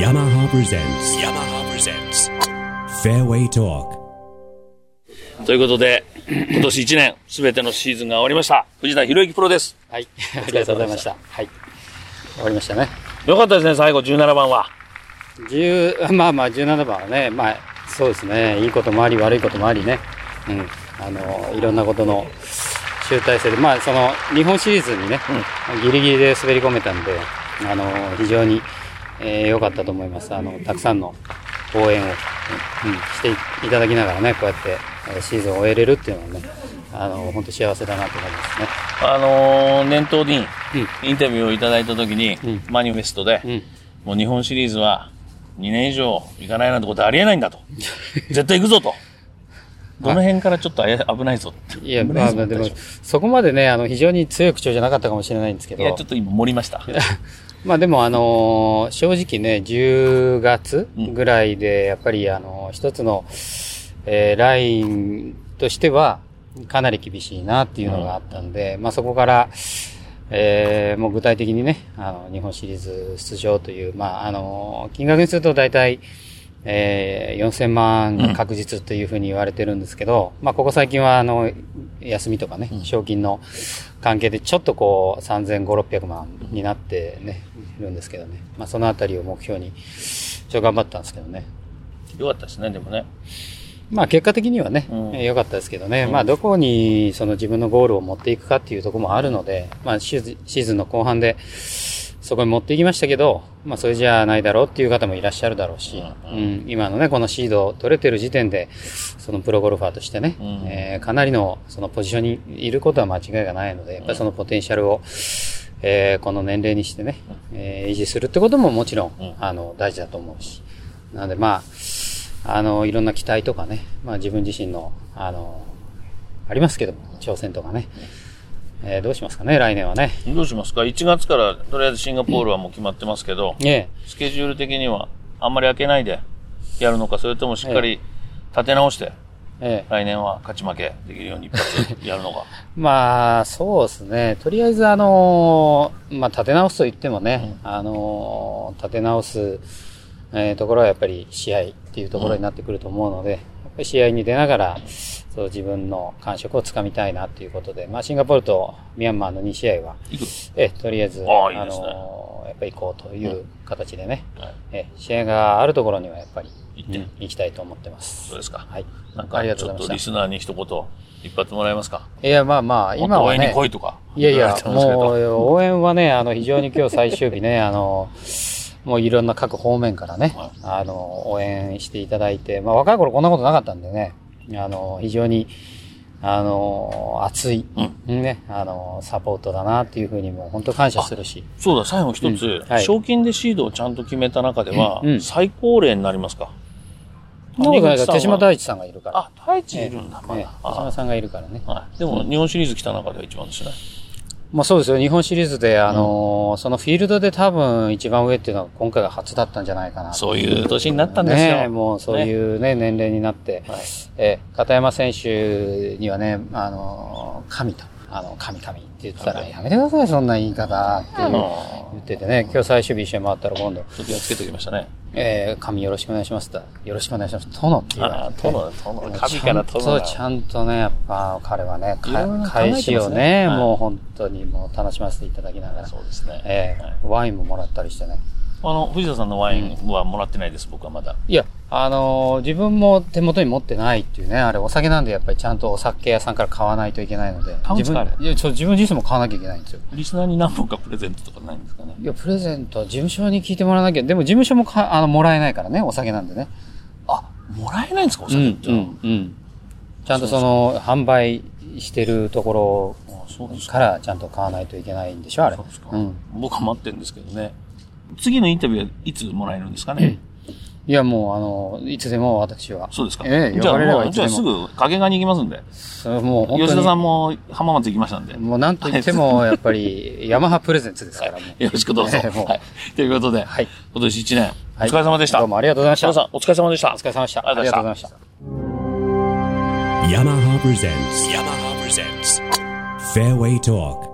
yamaha presents yamaha presents fairway talk ということで、今年1年、すべてのシーズンが終わりました。藤田博之プロです。はい。ありがとうございました。はい。終わりましたね。よかったですね、最後17番は。10、まあまあ17番はね、まあそうですね、いいこともあり悪いこともありね。うん。あの、いろんなことの集大成で、まあその日本シリーズにね、ギリギリで滑り込めたんで、あの、非常にえー良かったと思います。あの、たくさんの応援を、うん、していただきながらね、こうやってえーシーズンを終えれるっていうのはね、あの、本当幸せだなと思いますね。あのー、念頭に、インタビューをいただいたときに、うんマニフェストで、うん。もう日本シリーズは2年以上行かないなんてことはありえないんだと。絶対行くぞと。どの辺からちょっと危ないぞって。いや、まあ、でも、そこまでね、あの、非常に強い口調じゃなかったかもしれないんですけど。いや、ちょっと今盛りました。まあでも、あのー正直ね、10月ぐらいで、やっぱり、あのー一つの、えーラインとしては、かなり厳しいなっていうのがあったんで、まあそこから、えーもう具体的にね、あの、日本シリーズ出場という、まあ、あのー金額にすると大体、えー4000万が確実というふうに言われてるんですけど、まあ、ここ最近は、あの、休みとかね、賞金の関係でちょっとこう、3500、600万になってね、いるんですけどね。まあ、そのあたりを目標に、ちょ頑張ったんですけどね。よかったですね、でもね。まあ、結果的にはね、うんかったですけどね。まあ、どこにその自分のゴールを持っていくかっていうところもあるので、まあ、シーズンの後半で、そこに持っていきましたけど、まあ、それじゃないだろうっていう方もいらっしゃるだろうし、ううん。今のね、このシードを取れてる時点で、そのプロゴルファーとしてね、うん。えーかなりのそのポジションにいることは間違いがないので、やっぱりそのポテンシャルを、えーこの年齢にしてね、えー維持するってことももちろん、うん。あの、大事だと思うし。なので、まあ、あの、いろんな期待とかね、まあ自分自身の、あの、ありますけども、挑戦とかね。えーどうしますかね、来年はね。どうしますか ?1 月からとりあえずシンガポールはもう決まってますけど、えスケジュール的にはあんまり開けないでやるのか、それともしっかり立て直して、えええ来年は勝ち負けできるように一発やるのか。まあ、そうですね。とりあえず、あのーまあ、立て直すと言ってもね、あのー立て直す、えーところはやっぱり試合っていうところになってくると思うので、試合に出ながら、そう自分の感触をつかみたいなっていうことで、まあ、シンガポールとミャンマーの2試合は。ええ、とりあえず、あねのーやっぱり行こうという形でね、はい。ええ、試合があるところにはやっぱり、行ってうん行きたいと思ってます。そうですか。はい。なんありかちょっとがとうございましリスナーに一言一発もらえますか？た。いや、まあまあ、もっと応援に今はね、来いとか。いやいやもう、応援はね、あの、非常に今日最終日ね、あの、もういろんな各方面からねはい、あの、応援していただいて、まあ若い頃こんなことなかったんでね、あの、非常に、あの、熱い、ね、あの、サポートだなっていうふうにも本当感謝するし、そうだ、最後一つ、うんはい賞金でシードをちゃんと決めた中では、うんうん最高齢になりますか？そんなこ手島谷口さんは？大地さんがいるから。あ、太一いるんだ、まええだ。手島さんがいるからね。はい。でも、日本シリーズ来た中では一番ですね。まあそうですよ。日本シリーズで、あのそのフィールドで多分一番上っていうのは今回が初だったんじゃないかな。そういう年になったんですよ。ねえもうそういうね、年齢になって、はいえー片山選手にはね、あのー神と、あの、神神って言ってたら、やめてください、そんな言い方って言っててね、今日最終日一緒に回ったら今度、ちょっと気をつけておきましたね。えー神よろしくお願いしますと、よろしくお願いします。殿って言われて。殿だ、殿だ。神から殿だ。そう、ちゃんとね、やっぱ彼はね、返しをね、はいもう本当にもう楽しませていただきながら、そうですね。えーはいワインももらったりしてね。あの、藤田さんのワインはもらってないです、僕はまだ。いや、あのー自分も手元に持ってないっていうね、あれお酒なんでやっぱりちゃんとお酒屋さんから買わないといけないので、自分、いや、ちょ自分自身も買わなきゃいけないんですよ。リスナーに何本かプレゼントとかないんですかね？いや、プレゼントは事務所に聞いてもらわなきゃ、でも事務所もか、あの、もらえないからね、お酒なんでね。あ、もらえないんですか、お酒って？うん、うん。ちゃんとその、販売してるとこ。ろからちゃんと買わないといけないんでしょ、あれ。そうですか。うん。僕は待ってるんですけどね。次のインタビューはいつもらえるんですかね？いや、もう、あの、いつでも私は。そうですか。ええ、じゃあ呼ばれればもう、じゃあいつですも。ぐ掛川に行きますんで。それもう本当に。吉田さんも浜松行きましたんで。もうなんと言っても、やっぱり、ヤマハプレゼンツですから。よろしくどうぞ。ということで、はい今年1年、おはい疲れ様でした。どうもありがとうございました皆さん、お疲れ様でした。お疲れ様でした。ありがとうございましたありがとうございました。yamaha presents yamaha presents fairway talk